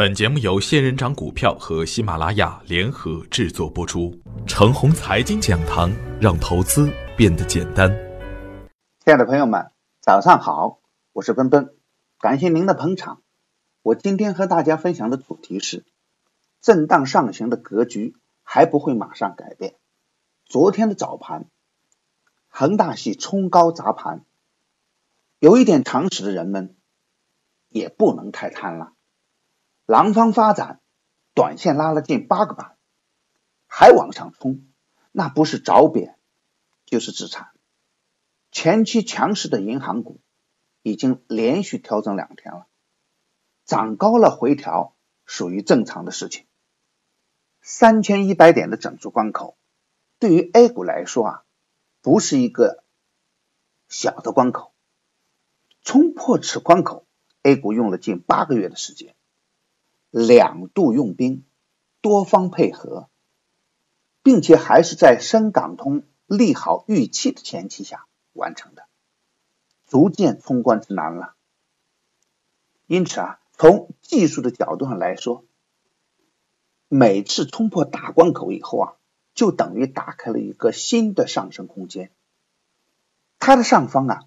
本节目由仙人掌股票和喜马拉雅联合制作播出。程红财经讲堂，让投资变得简单。亲爱的朋友们，早上好，我是奔奔，感谢您的捧场。我今天和大家分享的主题是：震荡上行的格局还不会马上改变。昨天的早盘，恒大系冲高砸盘，有一点常识的人们也不能太贪了。廊坊发展，短线拉了近八个板，还往上冲，那不是找扁就是自残。前期强势的银行股已经连续调整两天了，涨高了回调属于正常的事情。三千一百点的整数关口，对于 A 股来说啊，不是一个小的关口。冲破此关口，A 股用了近八个月的时间。两度用兵，多方配合，并且还是在深港通利好预期的前提下完成的，逐渐冲关之难了。因此啊，从技术的角度上来说，每次冲破大关口以后啊，就等于打开了一个新的上升空间。它的上方啊，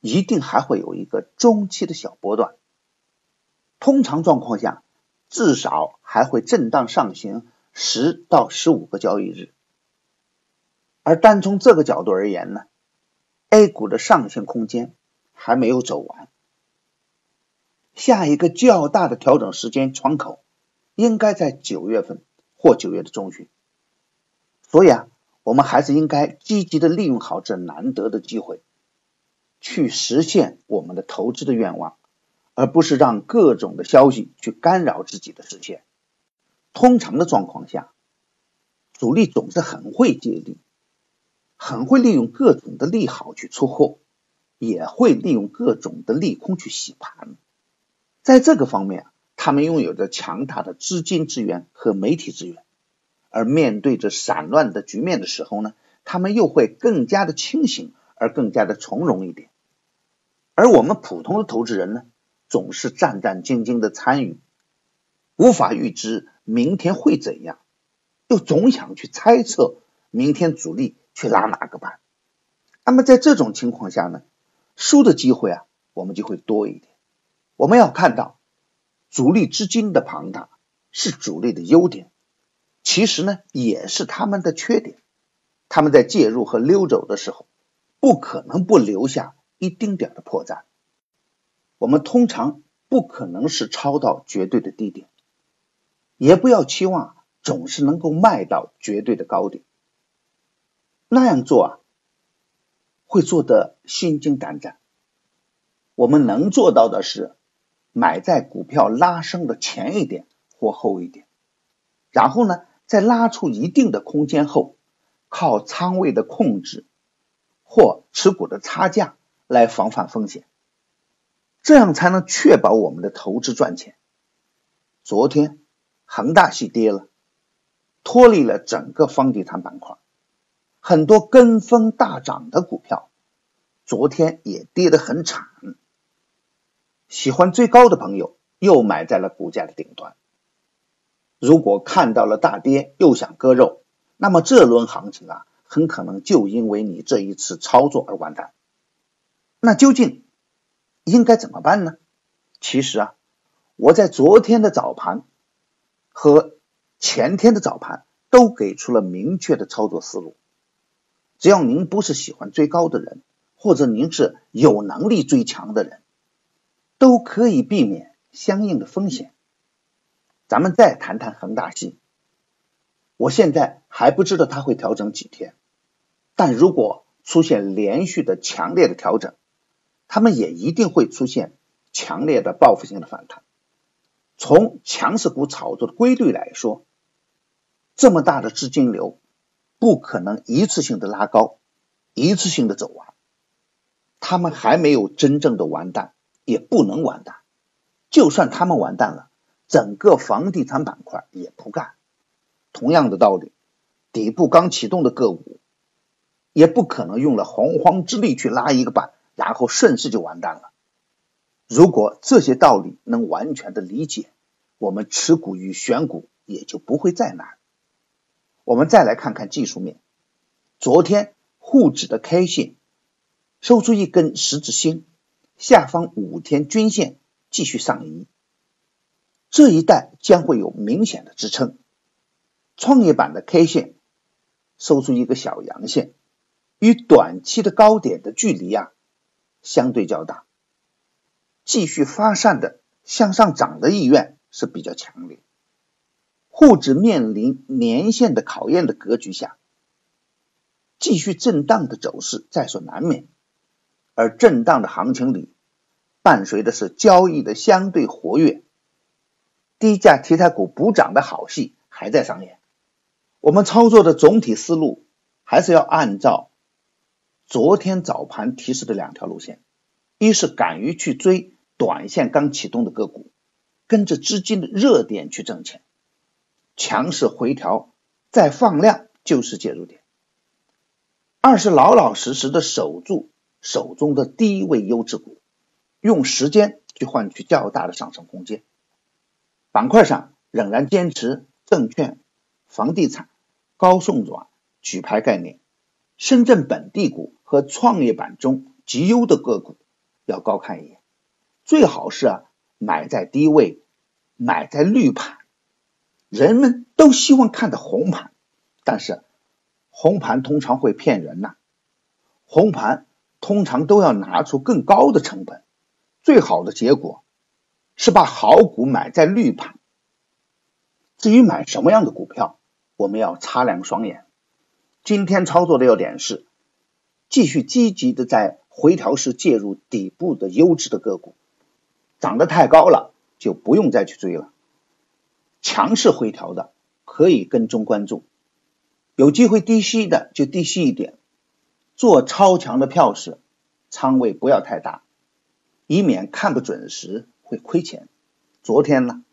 一定还会有一个中期的小波段。通常状况下。至少还会震荡上行十到十五个交易日，而单从这个角度而言呢，A 股的上行空间还没有走完，下一个较大的调整时间窗口应该在九月份或九月的中旬，所以啊，我们还是应该积极的利用好这难得的机会，去实现我们的投资的愿望。而不是让各种的消息去干扰自己的视线。通常的状况下，主力总是很会借力，很会利用各种的利好去出货，也会利用各种的利空去洗盘。在这个方面，他们拥有着强大的资金资源和媒体资源。而面对着散乱的局面的时候呢，他们又会更加的清醒，而更加的从容一点。而我们普通的投资人呢？总是战战兢兢的参与，无法预知明天会怎样，又总想去猜测明天主力去拉哪个板。那么在这种情况下呢，输的机会啊，我们就会多一点。我们要看到，主力资金的庞大是主力的优点，其实呢也是他们的缺点。他们在介入和溜走的时候，不可能不留下一丁点的破绽。我们通常不可能是抄到绝对的低点，也不要期望总是能够卖到绝对的高点。那样做啊，会做得心惊胆战。我们能做到的是，买在股票拉升的前一点或后一点，然后呢，在拉出一定的空间后，靠仓位的控制或持股的差价来防范风险。这样才能确保我们的投资赚钱。昨天恒大系跌了，脱离了整个房地产板块，很多跟风大涨的股票，昨天也跌得很惨。喜欢追高的朋友又买在了股价的顶端。如果看到了大跌又想割肉，那么这轮行情啊，很可能就因为你这一次操作而完蛋。那究竟？应该怎么办呢？其实啊，我在昨天的早盘和前天的早盘都给出了明确的操作思路。只要您不是喜欢追高的人，或者您是有能力追强的人，都可以避免相应的风险。咱们再谈谈恒大系，我现在还不知道它会调整几天，但如果出现连续的强烈的调整。他们也一定会出现强烈的报复性的反弹。从强势股炒作的规律来说，这么大的资金流不可能一次性的拉高，一次性的走完。他们还没有真正的完蛋，也不能完蛋。就算他们完蛋了，整个房地产板块也不干。同样的道理，底部刚启动的个股也不可能用了洪荒之力去拉一个板。然后顺势就完蛋了。如果这些道理能完全的理解，我们持股与选股也就不会再难。我们再来看看技术面，昨天沪指的 K 线收出一根十字星，下方五天均线继续上移，这一带将会有明显的支撑。创业板的 K 线收出一个小阳线，与短期的高点的距离啊相对较大，继续发散的向上涨的意愿是比较强烈。沪指面临年线的考验的格局下，继续震荡的走势在所难免。而震荡的行情里，伴随的是交易的相对活跃，低价题材股补涨的好戏还在上演。我们操作的总体思路还是要按照昨天早盘提示的两条路线：一是敢于去追短线刚启动的个股，跟着资金的热点去挣钱，强势回调再放量就是介入点；二是老老实实的守住。手中的低位优质股，用时间去换取较大的上升空间。板块上仍然坚持证券、房地产、高送转、举牌概念、深圳本地股和创业板中极优的个股要高看一眼。最好是啊买在低位，买在绿盘。人们都希望看到红盘，但是红盘通常会骗人呐，红盘。通常都要拿出更高的成本，最好的结果是把好股买在绿盘。至于买什么样的股票，我们要擦亮双眼。今天操作的要点是，继续积极的在回调时介入底部的优质的个股，涨得太高了就不用再去追了。强势回调的可以跟踪关注，有机会低吸的就低吸一点。做超强的票时，仓位不要太大，以免看不准时会亏钱。昨天呢，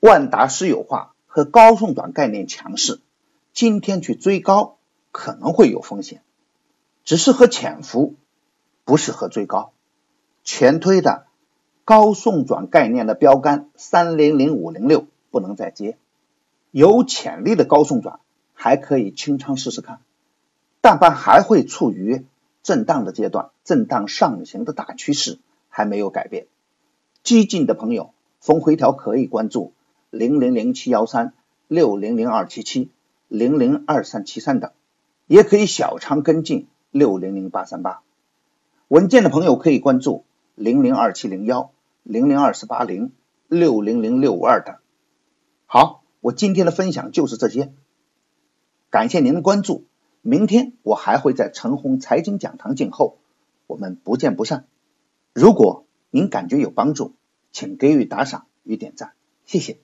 万达私有化和高送转概念强势，今天去追高可能会有风险，只适合潜伏，不适合追高。全推的高送转概念的标杆三零零五零六不能再接，有潜力的高送转还可以清仓试试看。大盘还会处于震荡的阶段，震荡上行的大趋势还没有改变。激进的朋友逢回调可以关注零零零七幺三、六零零二七七、零零二三七三等，也可以小仓跟进六零零八三八。稳健的朋友可以关注零零二七零幺、零零二四八零、六零零六五二等。好，我今天的分享就是这些，感谢您的关注。明天我还会在陈红财经讲堂静候，我们不见不散。如果您感觉有帮助，请给予打赏与点赞，谢谢。